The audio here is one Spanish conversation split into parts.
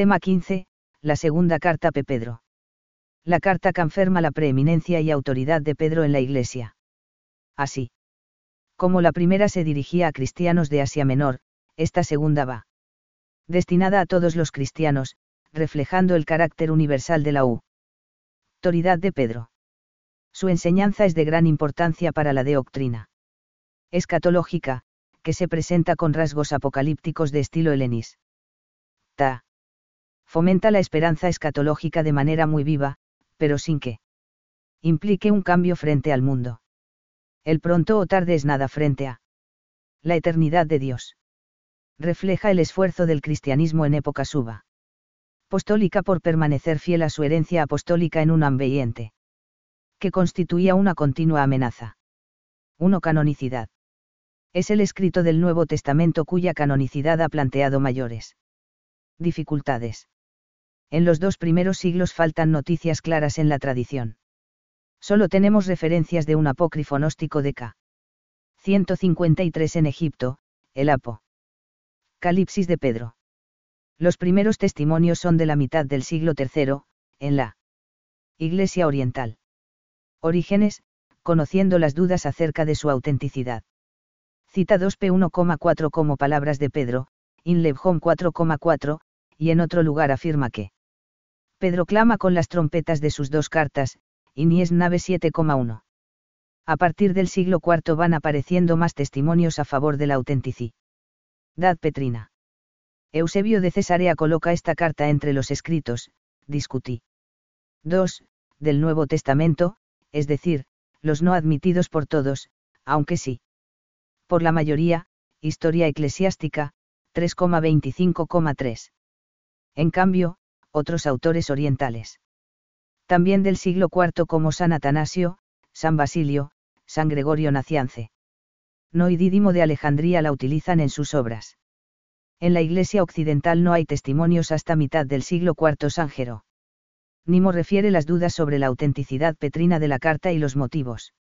Tema 15, la segunda carta P. Pedro. La carta confirma la preeminencia y autoridad de Pedro en la Iglesia. Así. Como la primera se dirigía a cristianos de Asia Menor, esta segunda va. Destinada a todos los cristianos, reflejando el carácter universal de la U. Autoridad de Pedro. Su enseñanza es de gran importancia para la doctrina. Escatológica, que se presenta con rasgos apocalípticos de estilo helenis. Ta. Fomenta la esperanza escatológica de manera muy viva, pero sin que implique un cambio frente al mundo. El pronto o tarde es nada frente a la eternidad de Dios. Refleja el esfuerzo del cristianismo en época suba. Apostólica por permanecer fiel a su herencia apostólica en un ambiente que constituía una continua amenaza. 1. Canonicidad. Es el escrito del Nuevo Testamento cuya canonicidad ha planteado mayores dificultades. En los dos primeros siglos faltan noticias claras en la tradición. Solo tenemos referencias de un apócrifo gnóstico de K. 153 en Egipto, el Apo. Calipsis de Pedro. Los primeros testimonios son de la mitad del siglo III, en la Iglesia Oriental. Orígenes, conociendo las dudas acerca de su autenticidad. Cita 2p1,4 como palabras de Pedro, Inlebhom 4,4, y en otro lugar afirma que Pedro clama con las trompetas de sus dos cartas, Inies Nave 7,1. A partir del siglo IV van apareciendo más testimonios a favor de la autenticidad petrina. Eusebio de Cesarea coloca esta carta entre los escritos, discutí. 2. Del Nuevo Testamento, es decir, los no admitidos por todos, aunque sí. Por la mayoría, Historia Eclesiástica, 3,25,3. En cambio, otros autores orientales. También del siglo IV como San Atanasio, San Basilio, San Gregorio Naciance. No y Dídimo de Alejandría la utilizan en sus obras. En la Iglesia Occidental no hay testimonios hasta mitad del siglo IV San Jero. Nimo refiere las dudas sobre la autenticidad petrina de la carta y los motivos.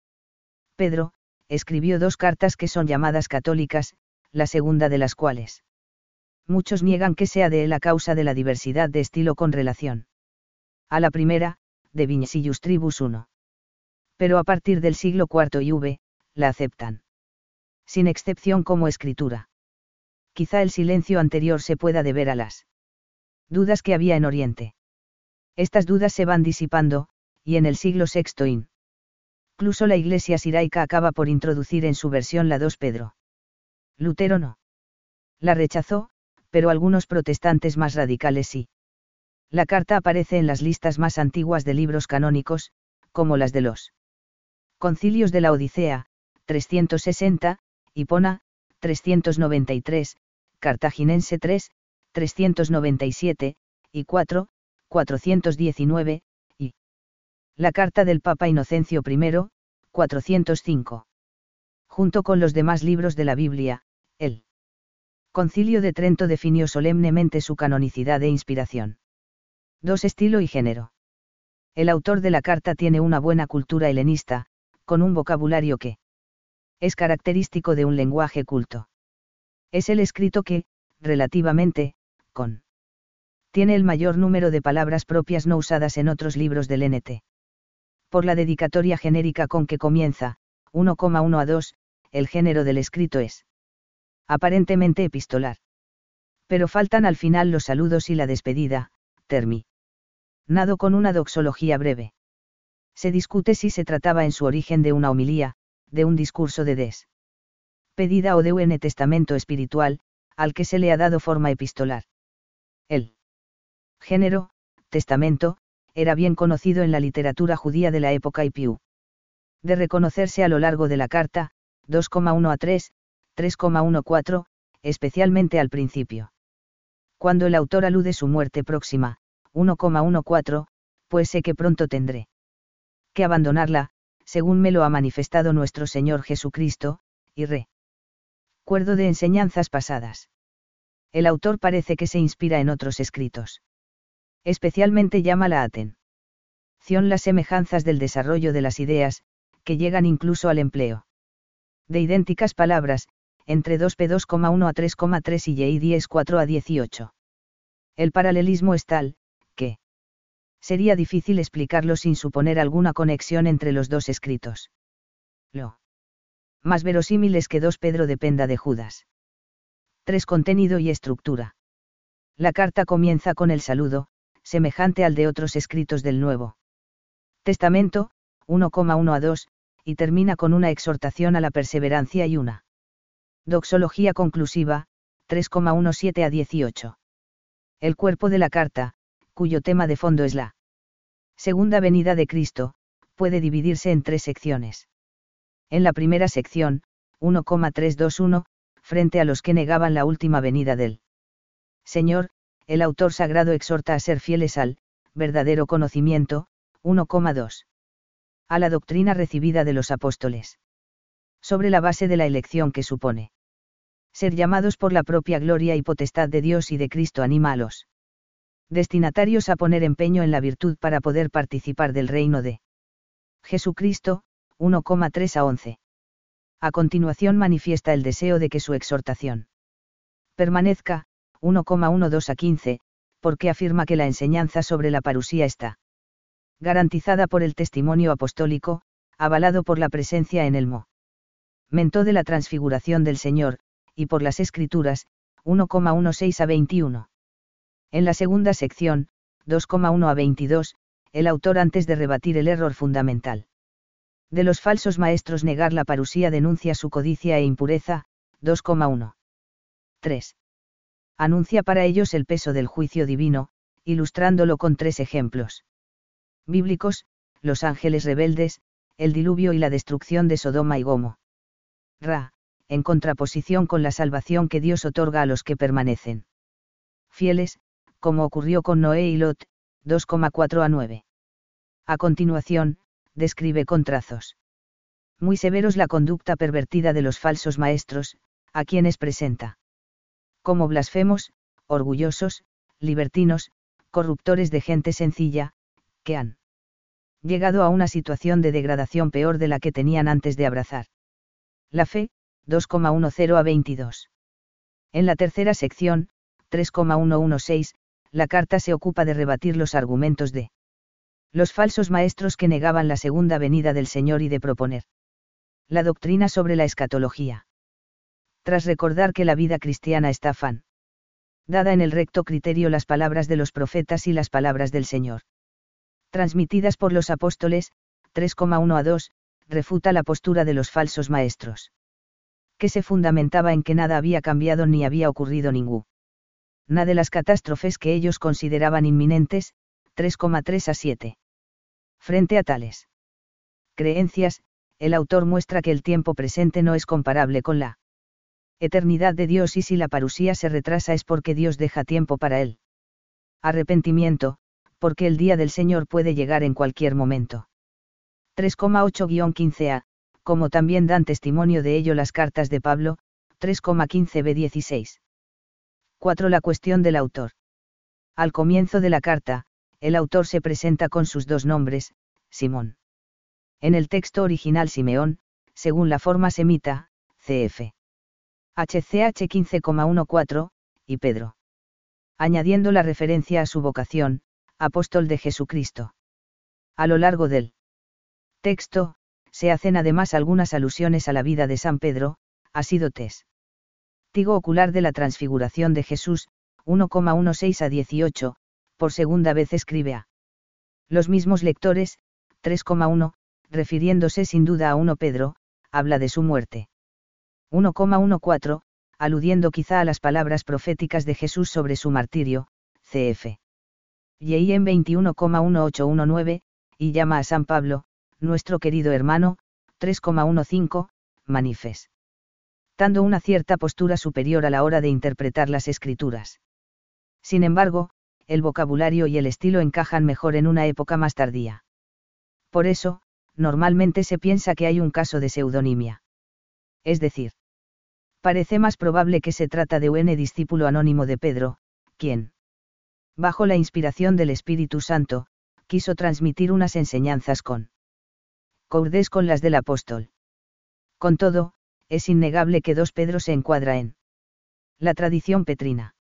Pedro, escribió dos cartas que son llamadas católicas, la segunda de las cuales. Muchos niegan que sea de él a causa de la diversidad de estilo con relación. A la primera, de Vincillus Tribus 1. Pero a partir del siglo IV y V, la aceptan. Sin excepción como escritura. Quizá el silencio anterior se pueda deber a las dudas que había en Oriente. Estas dudas se van disipando, y en el siglo VI Incluso la iglesia siraica acaba por introducir en su versión la 2 Pedro. Lutero no. La rechazó, pero algunos protestantes más radicales sí. La carta aparece en las listas más antiguas de libros canónicos, como las de los Concilios de la Odisea, 360, Hipona, 393, Cartaginense 3, 397, y 4, 419, y la carta del Papa Inocencio I, 405. Junto con los demás libros de la Biblia, el Concilio de Trento definió solemnemente su canonicidad e inspiración. 2. Estilo y género. El autor de la carta tiene una buena cultura helenista, con un vocabulario que es característico de un lenguaje culto. Es el escrito que, relativamente, con tiene el mayor número de palabras propias no usadas en otros libros del NT. Por la dedicatoria genérica con que comienza, 1,1 a 2, el género del escrito es aparentemente epistolar. Pero faltan al final los saludos y la despedida, termi. Nado con una doxología breve. Se discute si se trataba en su origen de una homilía, de un discurso de des. Pedida o de un testamento espiritual, al que se le ha dado forma epistolar. El género, testamento, era bien conocido en la literatura judía de la época y Piu. De reconocerse a lo largo de la carta, 2,1 a 3, 3,14, especialmente al principio. Cuando el autor alude su muerte próxima, 1,14, pues sé que pronto tendré que abandonarla, según me lo ha manifestado nuestro Señor Jesucristo, y re. Cuerdo de enseñanzas pasadas. El autor parece que se inspira en otros escritos especialmente llama la atención las semejanzas del desarrollo de las ideas, que llegan incluso al empleo. De idénticas palabras, entre 2p2,1 a 3,3 y y 10 4 a 18. El paralelismo es tal, que sería difícil explicarlo sin suponer alguna conexión entre los dos escritos. Lo más verosímil es que 2 Pedro dependa de Judas. 3. Contenido y estructura. La carta comienza con el saludo, semejante al de otros escritos del Nuevo Testamento, 1,1 a 2, y termina con una exhortación a la perseverancia y una doxología conclusiva, 3,17 a 18. El cuerpo de la carta, cuyo tema de fondo es la segunda venida de Cristo, puede dividirse en tres secciones. En la primera sección, 1,321, frente a los que negaban la última venida del Señor, el autor sagrado exhorta a ser fieles al verdadero conocimiento, 1,2 a la doctrina recibida de los apóstoles. Sobre la base de la elección que supone. Ser llamados por la propia gloria y potestad de Dios y de Cristo anima a los destinatarios a poner empeño en la virtud para poder participar del reino de Jesucristo, 1,3 a 11. A continuación manifiesta el deseo de que su exhortación permanezca, 1,12 a 15, porque afirma que la enseñanza sobre la parusía está garantizada por el testimonio apostólico, avalado por la presencia en el momento de la transfiguración del Señor, y por las Escrituras, 1,16 a 21. En la segunda sección, 2,1 a 22, el autor antes de rebatir el error fundamental. De los falsos maestros negar la parusía denuncia su codicia e impureza, 2,1. 3. Anuncia para ellos el peso del juicio divino, ilustrándolo con tres ejemplos bíblicos, los ángeles rebeldes, el diluvio y la destrucción de Sodoma y Gomo. Ra, en contraposición con la salvación que Dios otorga a los que permanecen. Fieles, como ocurrió con Noé y Lot, 2,4 a 9. A continuación, describe con trazos. Muy severos la conducta pervertida de los falsos maestros, a quienes presenta. Como blasfemos, orgullosos, libertinos, corruptores de gente sencilla, que han llegado a una situación de degradación peor de la que tenían antes de abrazar. La fe, 2,10 a 22. En la tercera sección, 3,116, la carta se ocupa de rebatir los argumentos de los falsos maestros que negaban la segunda venida del Señor y de proponer la doctrina sobre la escatología. Tras recordar que la vida cristiana está fan dada en el recto criterio las palabras de los profetas y las palabras del Señor transmitidas por los apóstoles, 3,1 a 2, refuta la postura de los falsos maestros. Que se fundamentaba en que nada había cambiado ni había ocurrido ningún. Nada de las catástrofes que ellos consideraban inminentes, 3,3 a 7. Frente a tales creencias, el autor muestra que el tiempo presente no es comparable con la eternidad de Dios y si la parusía se retrasa es porque Dios deja tiempo para él. Arrepentimiento, porque el día del Señor puede llegar en cualquier momento. 3,8-15a, como también dan testimonio de ello las cartas de Pablo, 3,15b16. 4. La cuestión del autor. Al comienzo de la carta, el autor se presenta con sus dos nombres, Simón. En el texto original Simeón, según la forma semita, CF. HCH 15,14, y Pedro. Añadiendo la referencia a su vocación, apóstol de Jesucristo. A lo largo del texto, se hacen además algunas alusiones a la vida de San Pedro, ha sido ocular de la transfiguración de Jesús, 1,16 a 18, por segunda vez escribe a los mismos lectores, 3,1, refiriéndose sin duda a 1 Pedro, habla de su muerte. 1,14, aludiendo quizá a las palabras proféticas de Jesús sobre su martirio, cf y en 21,1819, y llama a San Pablo, nuestro querido hermano, 3,15, manifes. Dando una cierta postura superior a la hora de interpretar las escrituras. Sin embargo, el vocabulario y el estilo encajan mejor en una época más tardía. Por eso, normalmente se piensa que hay un caso de pseudonimia. Es decir, parece más probable que se trata de un discípulo anónimo de Pedro, quien, bajo la inspiración del Espíritu Santo, quiso transmitir unas enseñanzas con Courdes con las del apóstol. Con todo, es innegable que dos Pedro se encuadra en la tradición petrina.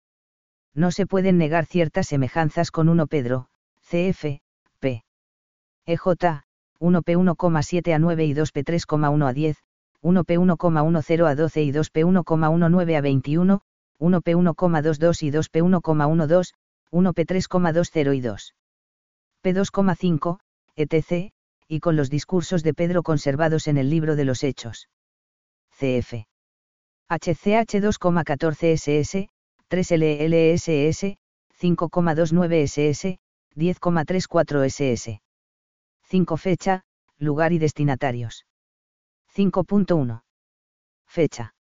No se pueden negar ciertas semejanzas con 1 Pedro, CF, P. EJ, 1P1,7 a 9 y 2P3,1 a 10, 1P1,10 a 12 y 2P1,19 a 21, 1P1,22 y 2P1,12, 1P3,20 y 2. P2,5, etc., y con los discursos de Pedro conservados en el libro de los Hechos. CF. HCH 2,14 SS, 3 LLSS, 5,29 SS, 10,34 SS. 5 Fecha, lugar y destinatarios. 5.1. Fecha.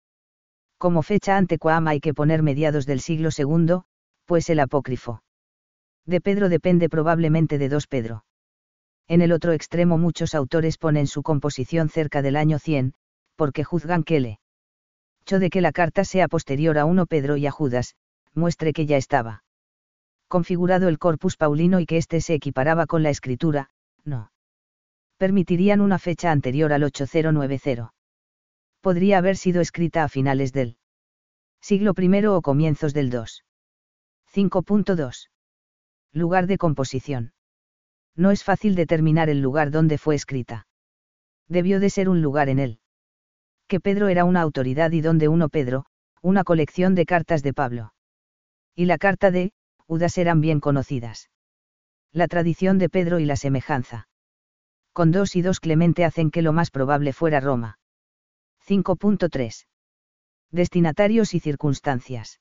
Como fecha ante Coam hay que poner mediados del siglo II, pues el apócrifo. De Pedro depende probablemente de 2 Pedro. En el otro extremo muchos autores ponen su composición cerca del año 100, porque juzgan que le hecho de que la carta sea posterior a 1 Pedro y a Judas, muestre que ya estaba configurado el corpus paulino y que éste se equiparaba con la escritura, no. Permitirían una fecha anterior al 8090. Podría haber sido escrita a finales del siglo I o comienzos del 2. 5.2. Lugar de composición. No es fácil determinar el lugar donde fue escrita. Debió de ser un lugar en él. Que Pedro era una autoridad y donde uno Pedro, una colección de cartas de Pablo. Y la carta de, Udas eran bien conocidas. La tradición de Pedro y la semejanza. Con dos y dos Clemente hacen que lo más probable fuera Roma. 5.3. Destinatarios y circunstancias.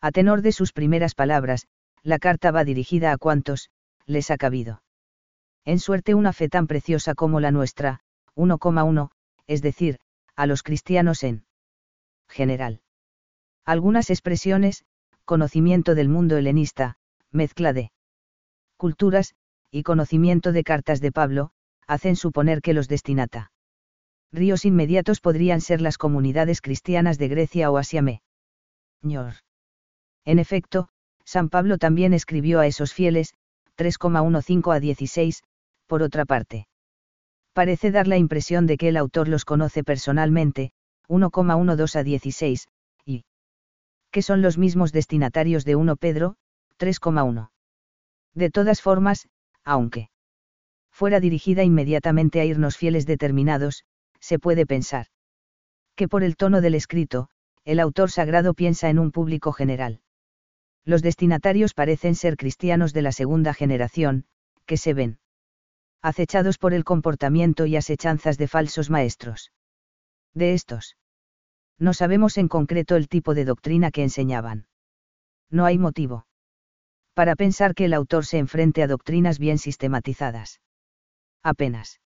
A tenor de sus primeras palabras, la carta va dirigida a cuantos, les ha cabido. En suerte una fe tan preciosa como la nuestra, 1,1, es decir, a los cristianos en general. Algunas expresiones, conocimiento del mundo helenista, mezcla de culturas, y conocimiento de cartas de Pablo, hacen suponer que los destinata. Ríos inmediatos podrían ser las comunidades cristianas de Grecia o Asia Menor. En efecto, San Pablo también escribió a esos fieles, 3,15 a 16, por otra parte. Parece dar la impresión de que el autor los conoce personalmente, 1,12 a 16, y que son los mismos destinatarios de 1 Pedro, 3,1. De todas formas, aunque fuera dirigida inmediatamente a irnos fieles determinados, se puede pensar que por el tono del escrito, el autor sagrado piensa en un público general los destinatarios parecen ser cristianos de la segunda generación, que se ven acechados por el comportamiento y asechanzas de falsos maestros. De estos. No sabemos en concreto el tipo de doctrina que enseñaban. No hay motivo. Para pensar que el autor se enfrente a doctrinas bien sistematizadas. Apenas.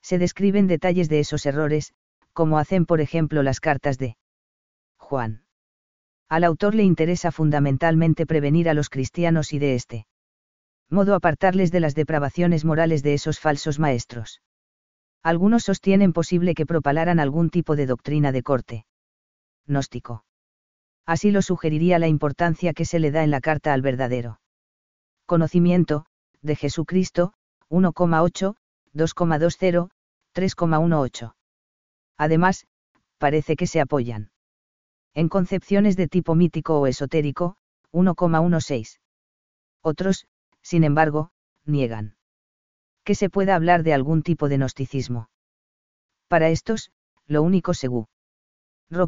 Se describen detalles de esos errores, como hacen por ejemplo las cartas de Juan. Al autor le interesa fundamentalmente prevenir a los cristianos y de este modo apartarles de las depravaciones morales de esos falsos maestros. Algunos sostienen posible que propalaran algún tipo de doctrina de corte. Gnóstico. Así lo sugeriría la importancia que se le da en la carta al verdadero conocimiento, de Jesucristo, 1,8, 2,20, 3,18. Además, parece que se apoyan en concepciones de tipo mítico o esotérico, 1,16. Otros, sin embargo, niegan que se pueda hablar de algún tipo de gnosticismo. Para estos, lo único seguro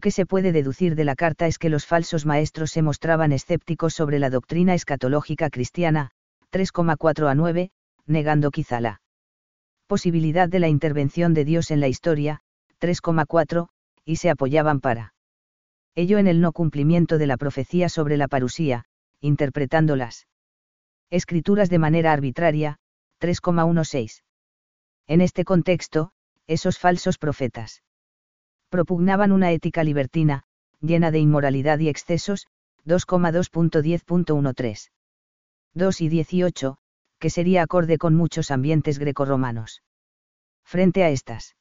que se puede deducir de la carta es que los falsos maestros se mostraban escépticos sobre la doctrina escatológica cristiana, 3,4 a 9, negando quizá la posibilidad de la intervención de Dios en la historia, 3,4, y se apoyaban para ello en el no cumplimiento de la profecía sobre la parusía, interpretando las escrituras de manera arbitraria, 3,16. En este contexto, esos falsos profetas propugnaban una ética libertina, llena de inmoralidad y excesos, 2,2.10.13. 2 y 18, que sería acorde con muchos ambientes grecorromanos. Frente a estas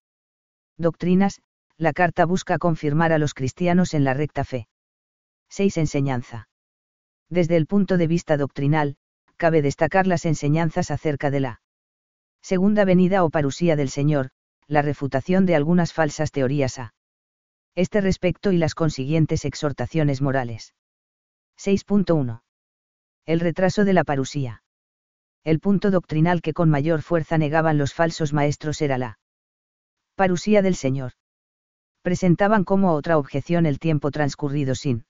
doctrinas, la carta busca confirmar a los cristianos en la recta fe. 6. Enseñanza. Desde el punto de vista doctrinal, cabe destacar las enseñanzas acerca de la segunda venida o parusía del Señor, la refutación de algunas falsas teorías a este respecto y las consiguientes exhortaciones morales. 6.1. El retraso de la parusía. El punto doctrinal que con mayor fuerza negaban los falsos maestros era la parusía del Señor. Presentaban como otra objeción el tiempo transcurrido sin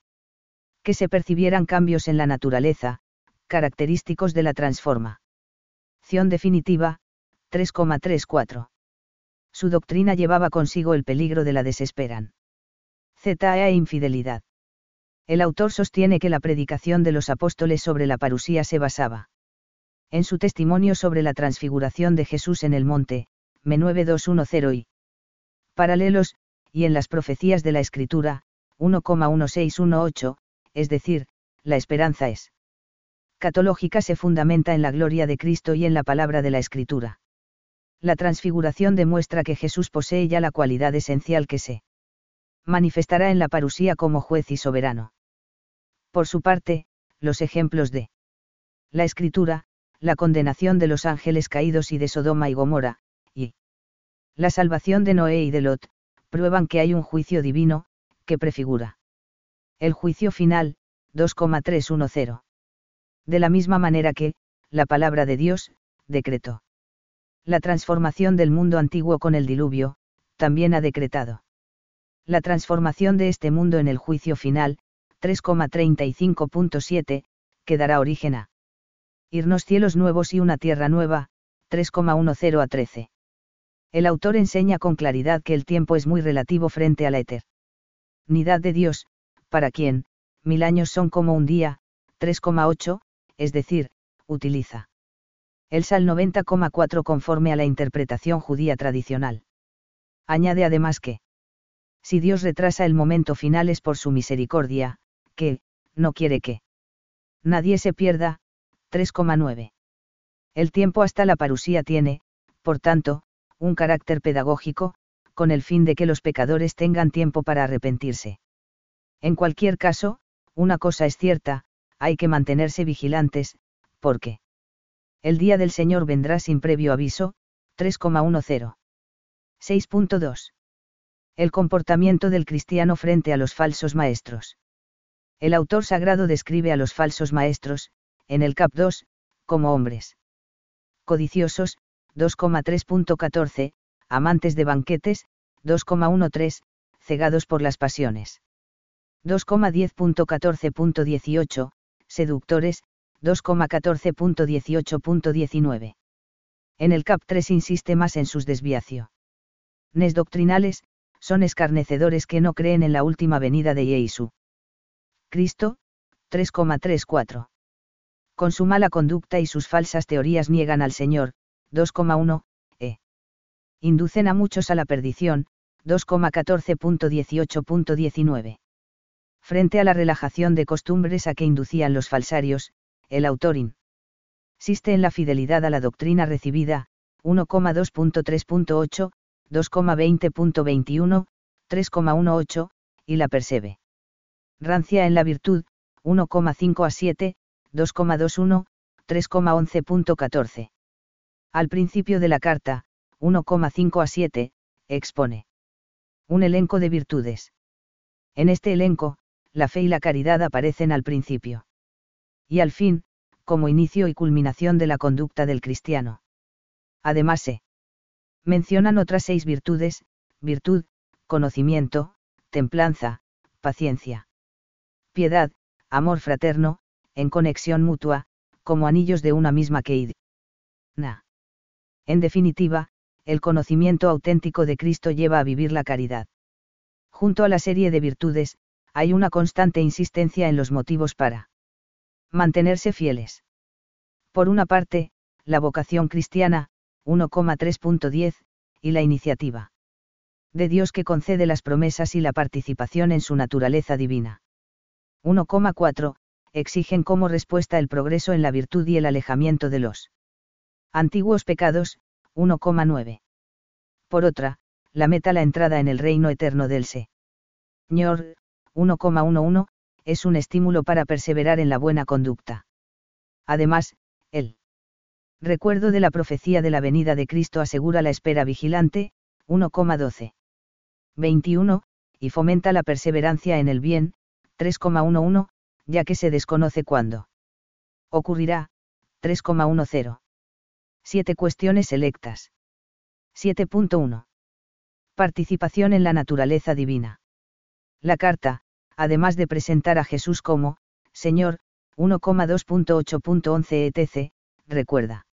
que se percibieran cambios en la naturaleza, característicos de la transforma. definitiva, 3,34. Su doctrina llevaba consigo el peligro de la desesperan. Z e infidelidad. El autor sostiene que la predicación de los apóstoles sobre la parusía se basaba en su testimonio sobre la transfiguración de Jesús en el monte, M9210 y paralelos, y en las profecías de la Escritura, 1,1618, es decir, la esperanza es catológica se fundamenta en la gloria de Cristo y en la palabra de la Escritura. La transfiguración demuestra que Jesús posee ya la cualidad esencial que se manifestará en la parusía como juez y soberano. Por su parte, los ejemplos de la escritura, la condenación de los ángeles caídos y de Sodoma y Gomorra, y la salvación de Noé y de Lot, prueban que hay un juicio divino, que prefigura el juicio final, 2,310. De la misma manera que, la palabra de Dios, decretó la transformación del mundo antiguo con el diluvio, también ha decretado la transformación de este mundo en el juicio final, 3,35.7, que dará origen a irnos cielos nuevos y una tierra nueva, 3,10 a 13. El autor enseña con claridad que el tiempo es muy relativo frente a la eternidad de Dios, para quien, mil años son como un día, 3,8, es decir, utiliza el Sal 90,4 conforme a la interpretación judía tradicional. Añade además que, si Dios retrasa el momento final es por su misericordia, que, no quiere que nadie se pierda, 3,9. El tiempo hasta la parusía tiene, por tanto, un carácter pedagógico, con el fin de que los pecadores tengan tiempo para arrepentirse. En cualquier caso, una cosa es cierta, hay que mantenerse vigilantes, porque el día del Señor vendrá sin previo aviso, 3,10. 6.2 el comportamiento del cristiano frente a los falsos maestros. El autor sagrado describe a los falsos maestros, en el cap 2, como hombres codiciosos, 2,3.14, amantes de banquetes, 2,13, cegados por las pasiones. 2,10.14.18, seductores, 2,14.18.19. En el CAP 3 insiste más en sus desviaciones doctrinales, son escarnecedores que no creen en la última venida de Yeisu. Cristo, 3,34. Con su mala conducta y sus falsas teorías niegan al Señor, 2,1, e. Inducen a muchos a la perdición, 2,14.18.19. Frente a la relajación de costumbres a que inducían los falsarios, el autor insiste en la fidelidad a la doctrina recibida, 1,2.3.8, 2,20.21, 3,18, y la percebe. Rancia en la virtud, 1,5 a 7, 2,21, 3,11.14. Al principio de la carta, 1,5 a 7, expone un elenco de virtudes. En este elenco, la fe y la caridad aparecen al principio. Y al fin, como inicio y culminación de la conducta del cristiano. Además se mencionan otras seis virtudes, virtud, conocimiento, templanza, paciencia, piedad, amor fraterno, en conexión mutua, como anillos de una misma Na. En definitiva, el conocimiento auténtico de Cristo lleva a vivir la caridad. Junto a la serie de virtudes, hay una constante insistencia en los motivos para mantenerse fieles. Por una parte, la vocación cristiana, 1,3.10, y la iniciativa de Dios que concede las promesas y la participación en su naturaleza divina. 1,4, exigen como respuesta el progreso en la virtud y el alejamiento de los antiguos pecados, 1,9. Por otra, la meta la entrada en el reino eterno del Señor, 1,11, es un estímulo para perseverar en la buena conducta. Además, el recuerdo de la profecía de la venida de Cristo asegura la espera vigilante, 1,12. 21, y fomenta la perseverancia en el bien, 3,11, ya que se desconoce cuándo. Ocurrirá, 3,10. Siete cuestiones selectas. 7.1. Participación en la naturaleza divina. La carta, además de presentar a Jesús como, Señor, 1,2.8.11 etc., recuerda.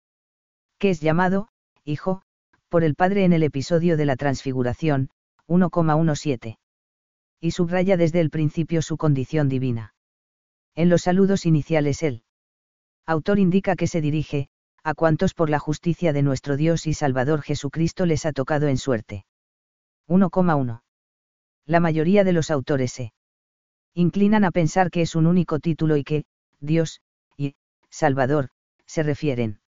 Que es llamado, Hijo, por el Padre en el episodio de la Transfiguración, 1,17. Y subraya desde el principio su condición divina. En los saludos iniciales el autor indica que se dirige, a cuantos por la justicia de nuestro Dios y Salvador Jesucristo les ha tocado en suerte. 1,1. La mayoría de los autores se inclinan a pensar que es un único título y que, Dios, y, Salvador, se refieren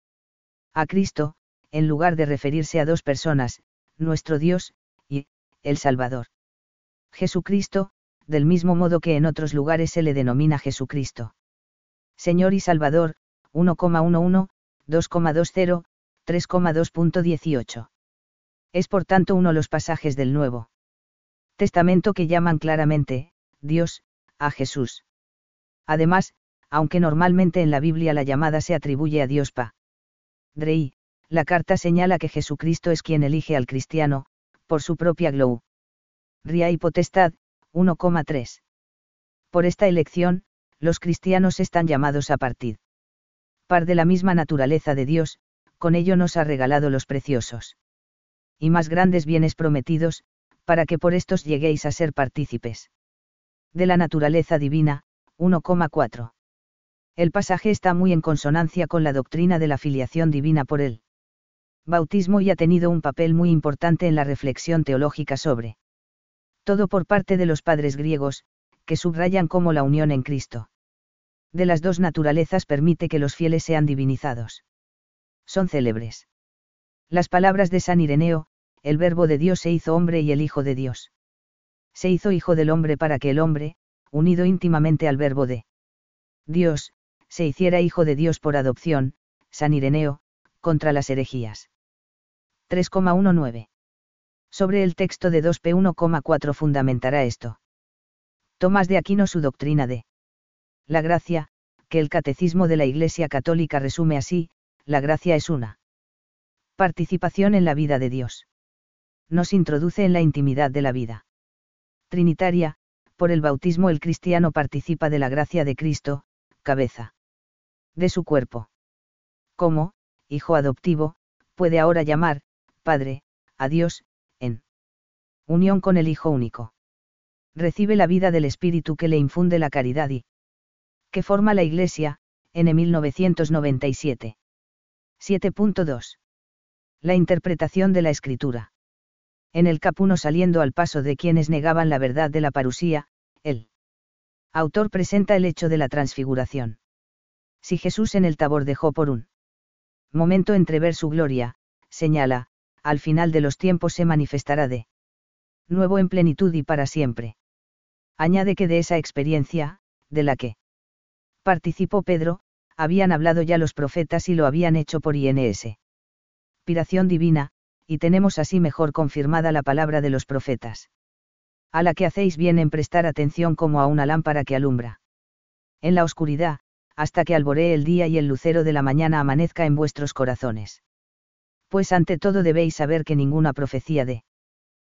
a Cristo, en lugar de referirse a dos personas, nuestro Dios, y, el Salvador. Jesucristo, del mismo modo que en otros lugares se le denomina Jesucristo. Señor y Salvador, 1,11, 2,20, 3,2.18. Es por tanto uno de los pasajes del Nuevo Testamento que llaman claramente, Dios, a Jesús. Además, aunque normalmente en la Biblia la llamada se atribuye a Dios Pa. Drei, la carta señala que Jesucristo es quien elige al cristiano, por su propia glow. Ria y potestad, 1,3. Por esta elección, los cristianos están llamados a partir. Par de la misma naturaleza de Dios, con ello nos ha regalado los preciosos y más grandes bienes prometidos, para que por estos lleguéis a ser partícipes. De la naturaleza divina, 1,4. El pasaje está muy en consonancia con la doctrina de la filiación divina por él. Bautismo y ha tenido un papel muy importante en la reflexión teológica sobre todo por parte de los padres griegos, que subrayan como la unión en Cristo. De las dos naturalezas permite que los fieles sean divinizados. Son célebres. Las palabras de San Ireneo, el verbo de Dios se hizo hombre y el Hijo de Dios. Se hizo Hijo del hombre para que el hombre, unido íntimamente al verbo de Dios, se hiciera Hijo de Dios por adopción, San Ireneo, contra las herejías. 3,19. Sobre el texto de 2p1,4 fundamentará esto. Tomás de Aquino su doctrina de la gracia, que el catecismo de la Iglesia Católica resume así, la gracia es una participación en la vida de Dios nos introduce en la intimidad de la vida. Trinitaria, por el bautismo el cristiano participa de la gracia de Cristo, cabeza de su cuerpo. Como, hijo adoptivo, puede ahora llamar, Padre, a Dios, en unión con el Hijo único. Recibe la vida del Espíritu que le infunde la caridad y que forma la Iglesia, en 1997. 7.2. La interpretación de la Escritura en el capuno saliendo al paso de quienes negaban la verdad de la parusía, el autor presenta el hecho de la transfiguración. Si Jesús en el tabor dejó por un momento entrever su gloria, señala, al final de los tiempos se manifestará de nuevo en plenitud y para siempre. Añade que de esa experiencia, de la que participó Pedro, habían hablado ya los profetas y lo habían hecho por INS. Inspiración divina, y tenemos así mejor confirmada la palabra de los profetas. A la que hacéis bien en prestar atención como a una lámpara que alumbra. En la oscuridad, hasta que alboree el día y el lucero de la mañana amanezca en vuestros corazones. Pues ante todo debéis saber que ninguna profecía de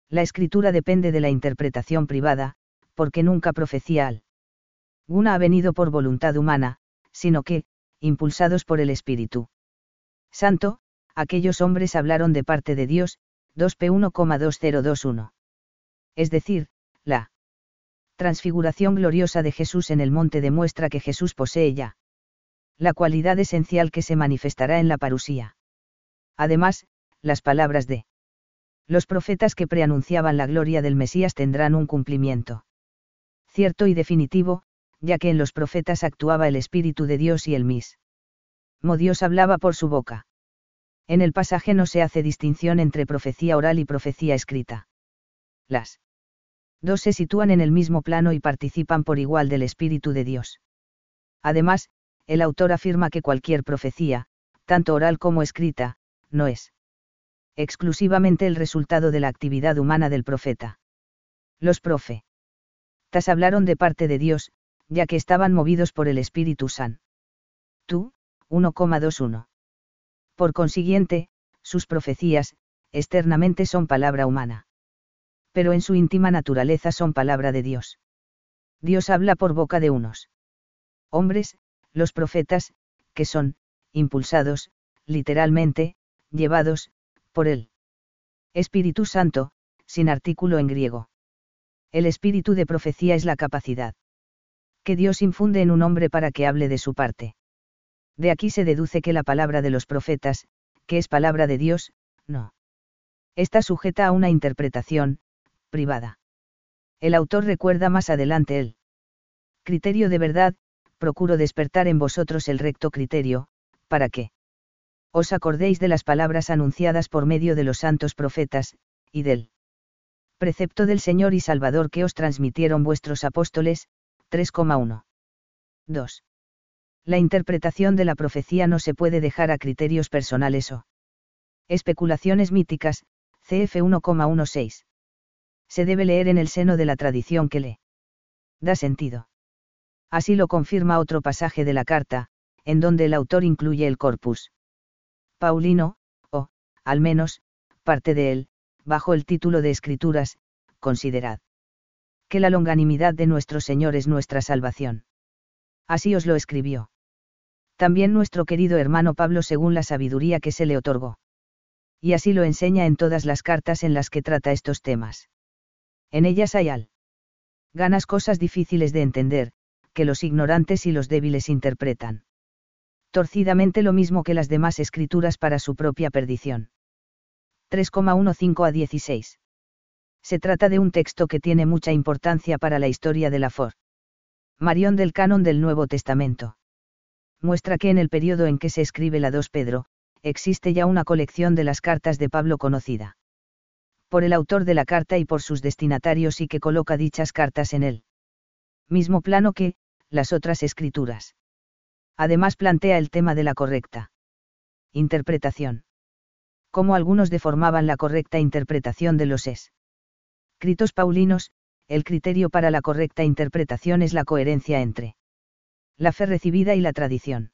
la escritura depende de la interpretación privada, porque nunca profecía al una ha venido por voluntad humana, sino que, impulsados por el Espíritu Santo, aquellos hombres hablaron de parte de Dios, 2p1,2021. Es decir, la transfiguración gloriosa de Jesús en el monte demuestra que Jesús posee ya la cualidad esencial que se manifestará en la parusía. Además, las palabras de los profetas que preanunciaban la gloria del Mesías tendrán un cumplimiento cierto y definitivo, ya que en los profetas actuaba el Espíritu de Dios y el mismo Dios hablaba por su boca. En el pasaje no se hace distinción entre profecía oral y profecía escrita. Las dos se sitúan en el mismo plano y participan por igual del Espíritu de Dios. Además, el autor afirma que cualquier profecía, tanto oral como escrita, no es exclusivamente el resultado de la actividad humana del profeta. Los profetas hablaron de parte de Dios, ya que estaban movidos por el Espíritu San. Tú, 1,21. Por consiguiente, sus profecías, externamente son palabra humana. Pero en su íntima naturaleza son palabra de Dios. Dios habla por boca de unos hombres, los profetas, que son, impulsados, literalmente, llevados, por él. Espíritu Santo, sin artículo en griego. El espíritu de profecía es la capacidad que Dios infunde en un hombre para que hable de su parte. De aquí se deduce que la palabra de los profetas, que es palabra de Dios, no. Está sujeta a una interpretación, privada. El autor recuerda más adelante el criterio de verdad, procuro despertar en vosotros el recto criterio, para que os acordéis de las palabras anunciadas por medio de los santos profetas, y del precepto del Señor y Salvador que os transmitieron vuestros apóstoles, 3,1. 2. La interpretación de la profecía no se puede dejar a criterios personales o especulaciones míticas, CF 1,16. Se debe leer en el seno de la tradición que le da sentido. Así lo confirma otro pasaje de la carta, en donde el autor incluye el corpus Paulino, o, al menos, parte de él, bajo el título de Escrituras, considerad que la longanimidad de nuestro Señor es nuestra salvación. Así os lo escribió. También nuestro querido hermano Pablo según la sabiduría que se le otorgó. Y así lo enseña en todas las cartas en las que trata estos temas. En ellas hay al ganas cosas difíciles de entender, que los ignorantes y los débiles interpretan. Torcidamente lo mismo que las demás escrituras para su propia perdición. 3,15 a 16. Se trata de un texto que tiene mucha importancia para la historia de la For. Marión del canon del Nuevo Testamento. Muestra que en el periodo en que se escribe la 2 Pedro, existe ya una colección de las cartas de Pablo conocida por el autor de la carta y por sus destinatarios y que coloca dichas cartas en él mismo plano que, las otras escrituras. Además plantea el tema de la correcta interpretación. Cómo algunos deformaban la correcta interpretación de los escritos paulinos, el criterio para la correcta interpretación es la coherencia entre la fe recibida y la tradición.